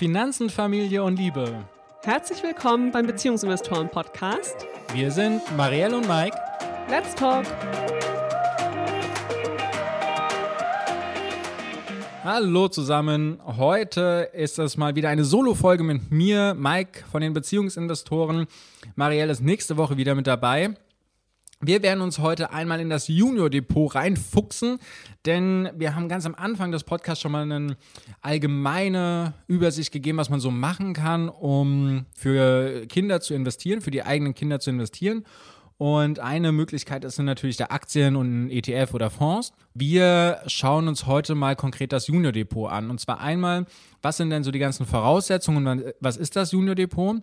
Finanzen, Familie und Liebe. Herzlich willkommen beim Beziehungsinvestoren Podcast. Wir sind Marielle und Mike. Let's talk. Hallo zusammen. Heute ist es mal wieder eine Solo-Folge mit mir, Mike von den Beziehungsinvestoren. Marielle ist nächste Woche wieder mit dabei. Wir werden uns heute einmal in das Junior Depot reinfuchsen, denn wir haben ganz am Anfang des Podcasts schon mal eine allgemeine Übersicht gegeben, was man so machen kann, um für Kinder zu investieren, für die eigenen Kinder zu investieren. Und eine Möglichkeit ist natürlich der Aktien und ein ETF oder Fonds. Wir schauen uns heute mal konkret das Junior Depot an. Und zwar einmal, was sind denn so die ganzen Voraussetzungen, was ist das Junior Depot?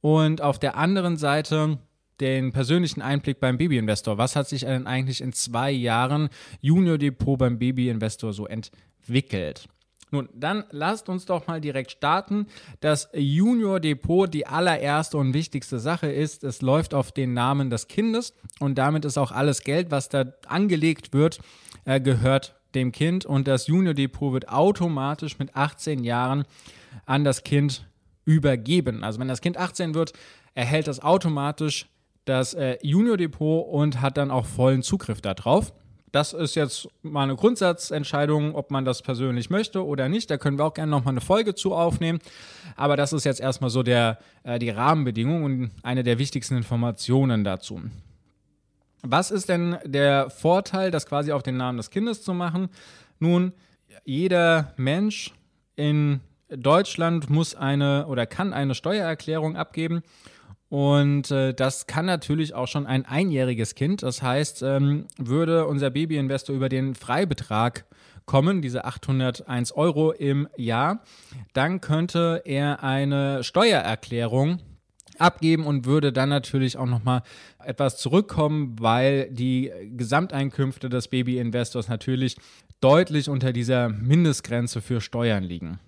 Und auf der anderen Seite, den persönlichen Einblick beim Baby-Investor. Was hat sich denn eigentlich in zwei Jahren Junior Depot beim Baby-Investor so entwickelt? Nun, dann lasst uns doch mal direkt starten. Das Junior Depot, die allererste und wichtigste Sache ist, es läuft auf den Namen des Kindes und damit ist auch alles Geld, was da angelegt wird, äh, gehört dem Kind und das Junior Depot wird automatisch mit 18 Jahren an das Kind übergeben. Also wenn das Kind 18 wird, erhält das automatisch das äh, Junior Depot und hat dann auch vollen Zugriff darauf. Das ist jetzt mal eine Grundsatzentscheidung, ob man das persönlich möchte oder nicht. Da können wir auch gerne nochmal eine Folge zu aufnehmen. Aber das ist jetzt erstmal so der, äh, die Rahmenbedingung und eine der wichtigsten Informationen dazu. Was ist denn der Vorteil, das quasi auf den Namen des Kindes zu machen? Nun, jeder Mensch in Deutschland muss eine oder kann eine Steuererklärung abgeben und äh, das kann natürlich auch schon ein einjähriges Kind. Das heißt, ähm, würde unser Babyinvestor über den Freibetrag kommen, diese 801 Euro im Jahr, dann könnte er eine Steuererklärung abgeben und würde dann natürlich auch nochmal etwas zurückkommen, weil die Gesamteinkünfte des Babyinvestors natürlich deutlich unter dieser Mindestgrenze für Steuern liegen.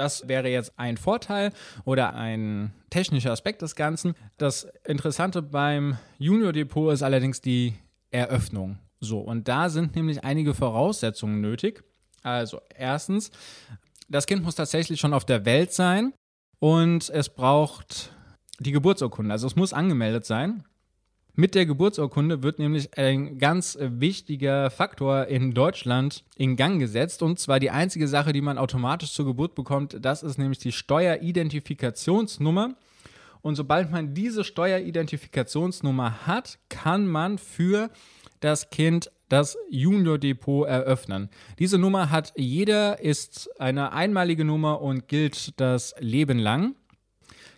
Das wäre jetzt ein Vorteil oder ein technischer Aspekt des Ganzen. Das Interessante beim Junior Depot ist allerdings die Eröffnung. So, und da sind nämlich einige Voraussetzungen nötig. Also, erstens, das Kind muss tatsächlich schon auf der Welt sein und es braucht die Geburtsurkunde. Also, es muss angemeldet sein. Mit der Geburtsurkunde wird nämlich ein ganz wichtiger Faktor in Deutschland in Gang gesetzt. Und zwar die einzige Sache, die man automatisch zur Geburt bekommt, das ist nämlich die Steueridentifikationsnummer. Und sobald man diese Steueridentifikationsnummer hat, kann man für das Kind das Junior Depot eröffnen. Diese Nummer hat jeder, ist eine einmalige Nummer und gilt das Leben lang.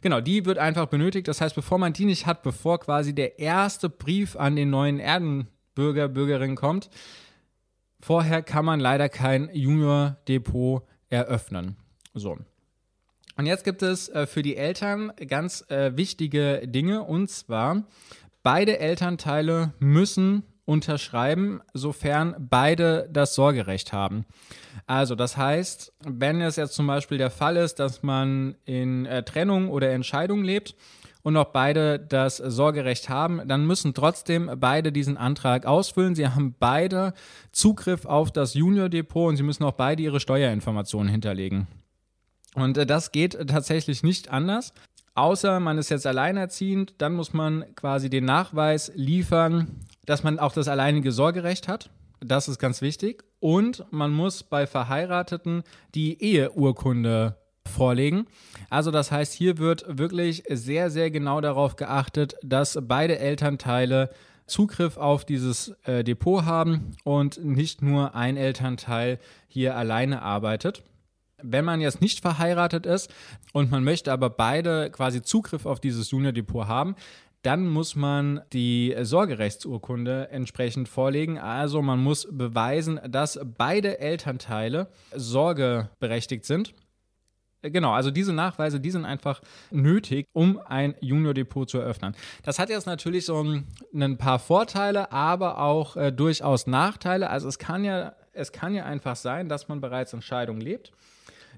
Genau, die wird einfach benötigt. Das heißt, bevor man die nicht hat, bevor quasi der erste Brief an den neuen Erdenbürger, Bürgerin kommt, vorher kann man leider kein Junior-Depot eröffnen. So. Und jetzt gibt es äh, für die Eltern ganz äh, wichtige Dinge und zwar beide Elternteile müssen unterschreiben, sofern beide das Sorgerecht haben. Also das heißt, wenn es jetzt zum Beispiel der Fall ist, dass man in äh, Trennung oder Entscheidung lebt und auch beide das Sorgerecht haben, dann müssen trotzdem beide diesen Antrag ausfüllen. Sie haben beide Zugriff auf das Junior Depot und sie müssen auch beide ihre Steuerinformationen hinterlegen. Und äh, das geht tatsächlich nicht anders. Außer man ist jetzt alleinerziehend, dann muss man quasi den Nachweis liefern, dass man auch das alleinige Sorgerecht hat. Das ist ganz wichtig. Und man muss bei Verheirateten die Eheurkunde vorlegen. Also das heißt, hier wird wirklich sehr, sehr genau darauf geachtet, dass beide Elternteile Zugriff auf dieses äh, Depot haben und nicht nur ein Elternteil hier alleine arbeitet. Wenn man jetzt nicht verheiratet ist und man möchte aber beide quasi Zugriff auf dieses Junior Depot haben, dann muss man die Sorgerechtsurkunde entsprechend vorlegen. Also man muss beweisen, dass beide Elternteile sorgeberechtigt sind. Genau, also diese Nachweise, die sind einfach nötig, um ein Junior-Depot zu eröffnen. Das hat jetzt natürlich so ein, paar Vorteile, aber auch äh, durchaus Nachteile. Also es kann ja, es kann ja einfach sein, dass man bereits in Scheidung lebt,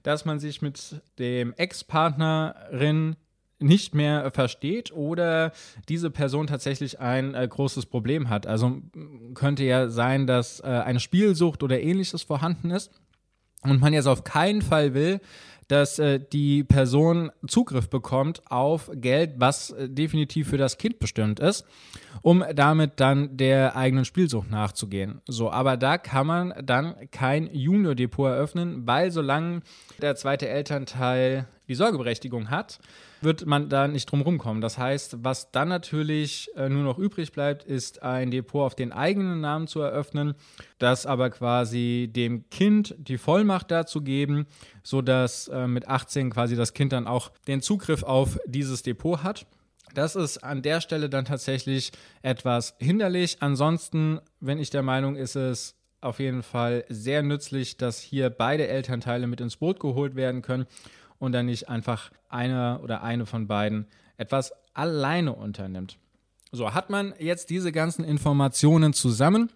dass man sich mit dem Ex-Partnerin nicht mehr versteht oder diese Person tatsächlich ein äh, großes Problem hat. Also könnte ja sein, dass äh, eine Spielsucht oder ähnliches vorhanden ist und man jetzt auf keinen Fall will, dass äh, die Person Zugriff bekommt auf Geld, was äh, definitiv für das Kind bestimmt ist, um damit dann der eigenen Spielsucht nachzugehen. So, aber da kann man dann kein Junior-Depot eröffnen, weil solange der zweite Elternteil die Sorgeberechtigung hat, wird man da nicht drum rumkommen. Das heißt, was dann natürlich äh, nur noch übrig bleibt, ist ein Depot auf den eigenen Namen zu eröffnen, das aber quasi dem Kind die Vollmacht dazu geben, sodass äh, mit 18 quasi das Kind dann auch den Zugriff auf dieses Depot hat. Das ist an der Stelle dann tatsächlich etwas hinderlich. Ansonsten, wenn ich der Meinung, ist es auf jeden Fall sehr nützlich, dass hier beide Elternteile mit ins Boot geholt werden können und dann nicht einfach einer oder eine von beiden etwas alleine unternimmt. So, hat man jetzt diese ganzen Informationen zusammen,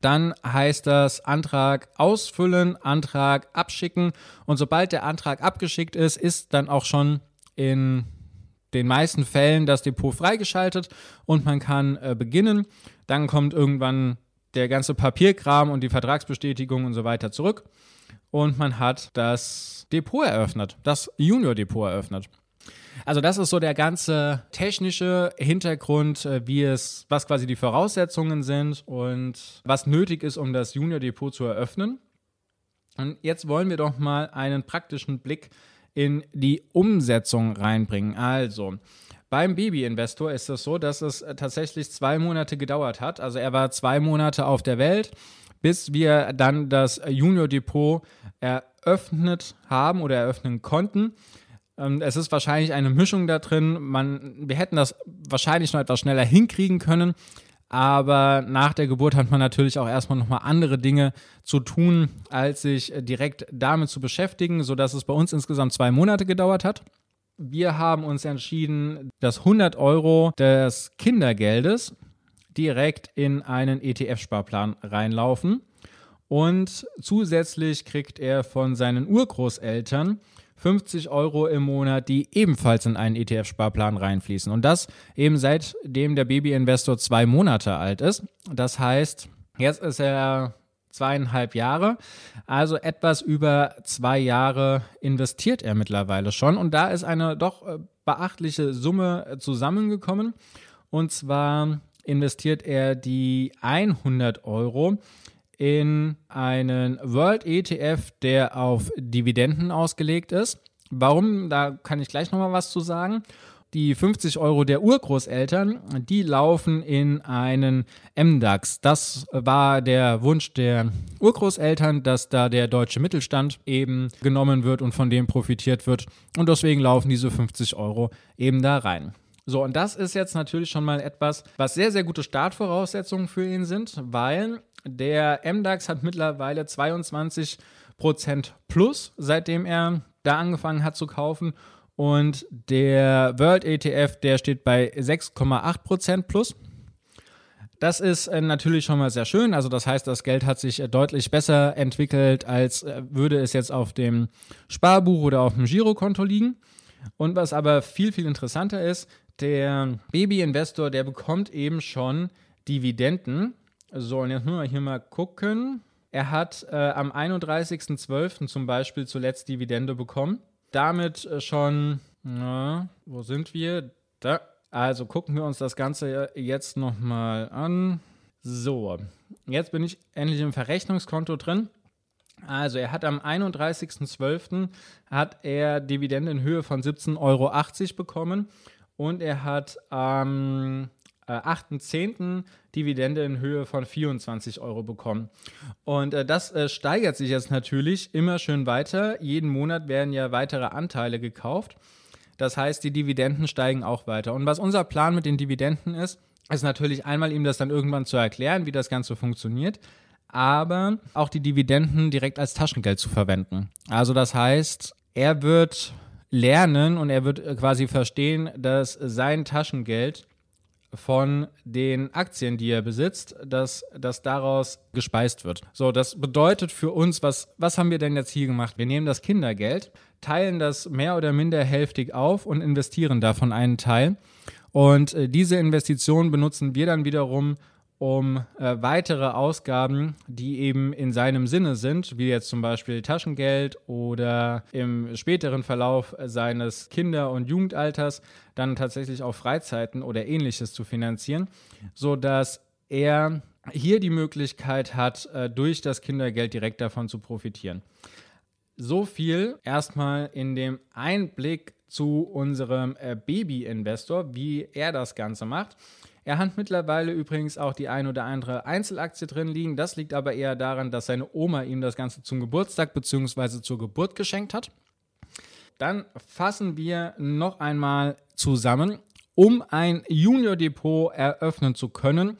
dann heißt das Antrag ausfüllen, Antrag abschicken und sobald der Antrag abgeschickt ist, ist dann auch schon in den meisten Fällen das Depot freigeschaltet und man kann äh, beginnen. Dann kommt irgendwann der ganze Papierkram und die Vertragsbestätigung und so weiter zurück und man hat das Depot eröffnet, das Junior-Depot eröffnet. Also das ist so der ganze technische Hintergrund, äh, wie es, was quasi die Voraussetzungen sind und was nötig ist, um das Junior Depot zu eröffnen. Und jetzt wollen wir doch mal einen praktischen Blick in die Umsetzung reinbringen. Also, beim Baby-Investor ist es so, dass es tatsächlich zwei Monate gedauert hat. Also er war zwei Monate auf der Welt, bis wir dann das Junior Depot eröffnet haben oder eröffnen konnten. Ähm, es ist wahrscheinlich eine Mischung da drin. Man, wir hätten das wahrscheinlich noch etwas schneller hinkriegen können, aber nach der Geburt hat man natürlich auch erstmal nochmal andere Dinge zu tun, als sich direkt damit zu beschäftigen, sodass es bei uns insgesamt zwei Monate gedauert hat. Wir haben uns entschieden, dass 100 Euro des Kindergeldes direkt in einen ETF-Sparplan reinlaufen. Und zusätzlich kriegt er von seinen Urgroßeltern 50 Euro im Monat, die ebenfalls in einen ETF-Sparplan reinfließen. Und das eben seitdem der Baby-Investor zwei Monate alt ist. Das heißt, jetzt ist er zweieinhalb Jahre. Also etwas über zwei Jahre investiert er mittlerweile schon. Und da ist eine doch äh, beachtliche Summe zusammengekommen. Und zwar investiert er die 100 Euro in einen World ETF, der auf Dividenden ausgelegt ist. Warum? Da kann ich gleich nochmal was zu sagen. Die 50 Euro der Urgroßeltern, die laufen in einen MDAX. Das war der Wunsch der Urgroßeltern, dass da der deutsche Mittelstand eben genommen wird und von dem profitiert wird. Und deswegen laufen diese 50 Euro eben da rein. So, und das ist jetzt natürlich schon mal etwas, was sehr, sehr gute Startvoraussetzungen für ihn sind, weil der MDAX hat mittlerweile 22% plus, seitdem er da angefangen hat zu kaufen. Und der World ETF, der steht bei 6,8% plus. Das ist äh, natürlich schon mal sehr schön. Also das heißt, das Geld hat sich äh, deutlich besser entwickelt, als äh, würde es jetzt auf dem Sparbuch oder auf dem Girokonto liegen. Und was aber viel, viel interessanter ist, der Baby-Investor, der bekommt eben schon Dividenden. So, und jetzt müssen wir hier mal gucken. Er hat äh, am 31.12. zum Beispiel zuletzt Dividende bekommen. Damit äh, schon, na, wo sind wir? Da. Also gucken wir uns das Ganze jetzt nochmal an. So, jetzt bin ich endlich im Verrechnungskonto drin. Also er hat am 31.12. hat er Dividende in Höhe von 17,80 Euro bekommen und er hat am äh, 8.10. Dividende in Höhe von 24 Euro bekommen. Und äh, das äh, steigert sich jetzt natürlich immer schön weiter. Jeden Monat werden ja weitere Anteile gekauft. Das heißt, die Dividenden steigen auch weiter. Und was unser Plan mit den Dividenden ist, ist natürlich einmal ihm das dann irgendwann zu erklären, wie das Ganze funktioniert, aber auch die Dividenden direkt als Taschengeld zu verwenden. Also das heißt, er wird lernen und er wird äh, quasi verstehen, dass sein Taschengeld von den Aktien, die er besitzt, dass das daraus gespeist wird. So, das bedeutet für uns, was, was haben wir denn jetzt hier gemacht? Wir nehmen das Kindergeld, teilen das mehr oder minder hälftig auf und investieren davon einen Teil. Und äh, diese Investition benutzen wir dann wiederum, um äh, weitere Ausgaben, die eben in seinem Sinne sind, wie jetzt zum Beispiel Taschengeld oder im späteren Verlauf seines Kinder- und Jugendalters dann tatsächlich auch Freizeiten oder ähnliches zu finanzieren, sodass er hier die Möglichkeit hat, äh, durch das Kindergeld direkt davon zu profitieren. So viel erstmal in dem Einblick zu unserem äh, Baby-Investor, wie er das Ganze macht. Er hat mittlerweile übrigens auch die ein oder andere Einzelaktie drin liegen. Das liegt aber eher daran, dass seine Oma ihm das Ganze zum Geburtstag bzw. zur Geburt geschenkt hat. Dann fassen wir noch einmal zusammen, um ein Junior-Depot eröffnen zu können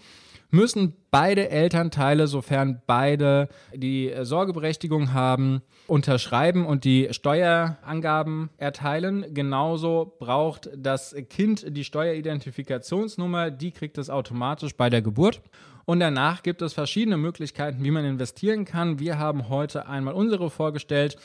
müssen beide Elternteile, sofern beide die Sorgeberechtigung haben, unterschreiben und die Steuerangaben erteilen. Genauso braucht das Kind die Steueridentifikationsnummer, die kriegt es automatisch bei der Geburt. Und danach gibt es verschiedene Möglichkeiten, wie man investieren kann. Wir haben heute einmal unsere vorgestellt.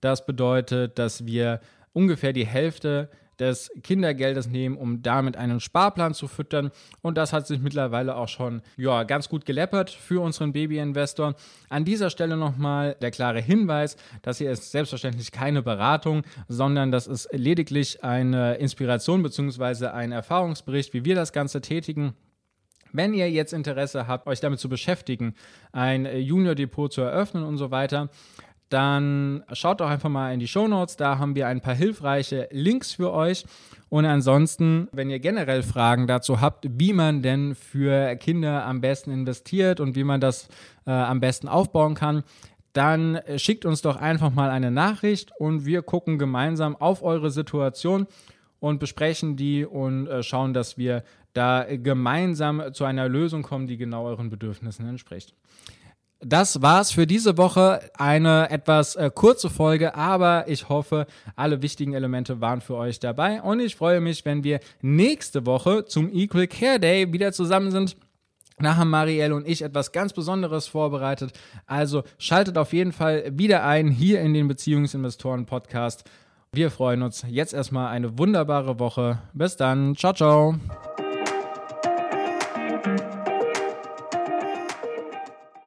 Das bedeutet, dass wir ungefähr die Hälfte des Kindergeldes nehmen, um damit einen Sparplan zu füttern. Und das hat sich mittlerweile auch schon ja, ganz gut geleppert für unseren Baby-Investor. An dieser Stelle nochmal der klare Hinweis, dass hier ist selbstverständlich keine Beratung, sondern das ist lediglich eine Inspiration bzw. ein Erfahrungsbericht, wie wir das Ganze tätigen. Wenn ihr jetzt Interesse habt, euch damit zu beschäftigen, ein Junior-Depot zu eröffnen und so weiter, dann schaut doch einfach mal in die Show Notes. Da haben wir ein paar hilfreiche Links für euch. Und ansonsten, wenn ihr generell Fragen dazu habt, wie man denn für Kinder am besten investiert und wie man das äh, am besten aufbauen kann, dann schickt uns doch einfach mal eine Nachricht und wir gucken gemeinsam auf eure Situation und besprechen die und äh, schauen, dass wir da gemeinsam zu einer Lösung kommen, die genau euren Bedürfnissen entspricht das war's für diese Woche. Eine etwas äh, kurze Folge, aber ich hoffe, alle wichtigen Elemente waren für euch dabei. Und ich freue mich, wenn wir nächste Woche zum Equal Care Day wieder zusammen sind. Da haben Marielle und ich etwas ganz Besonderes vorbereitet. Also schaltet auf jeden Fall wieder ein hier in den Beziehungsinvestoren Podcast. Wir freuen uns jetzt erstmal eine wunderbare Woche. Bis dann. Ciao, ciao.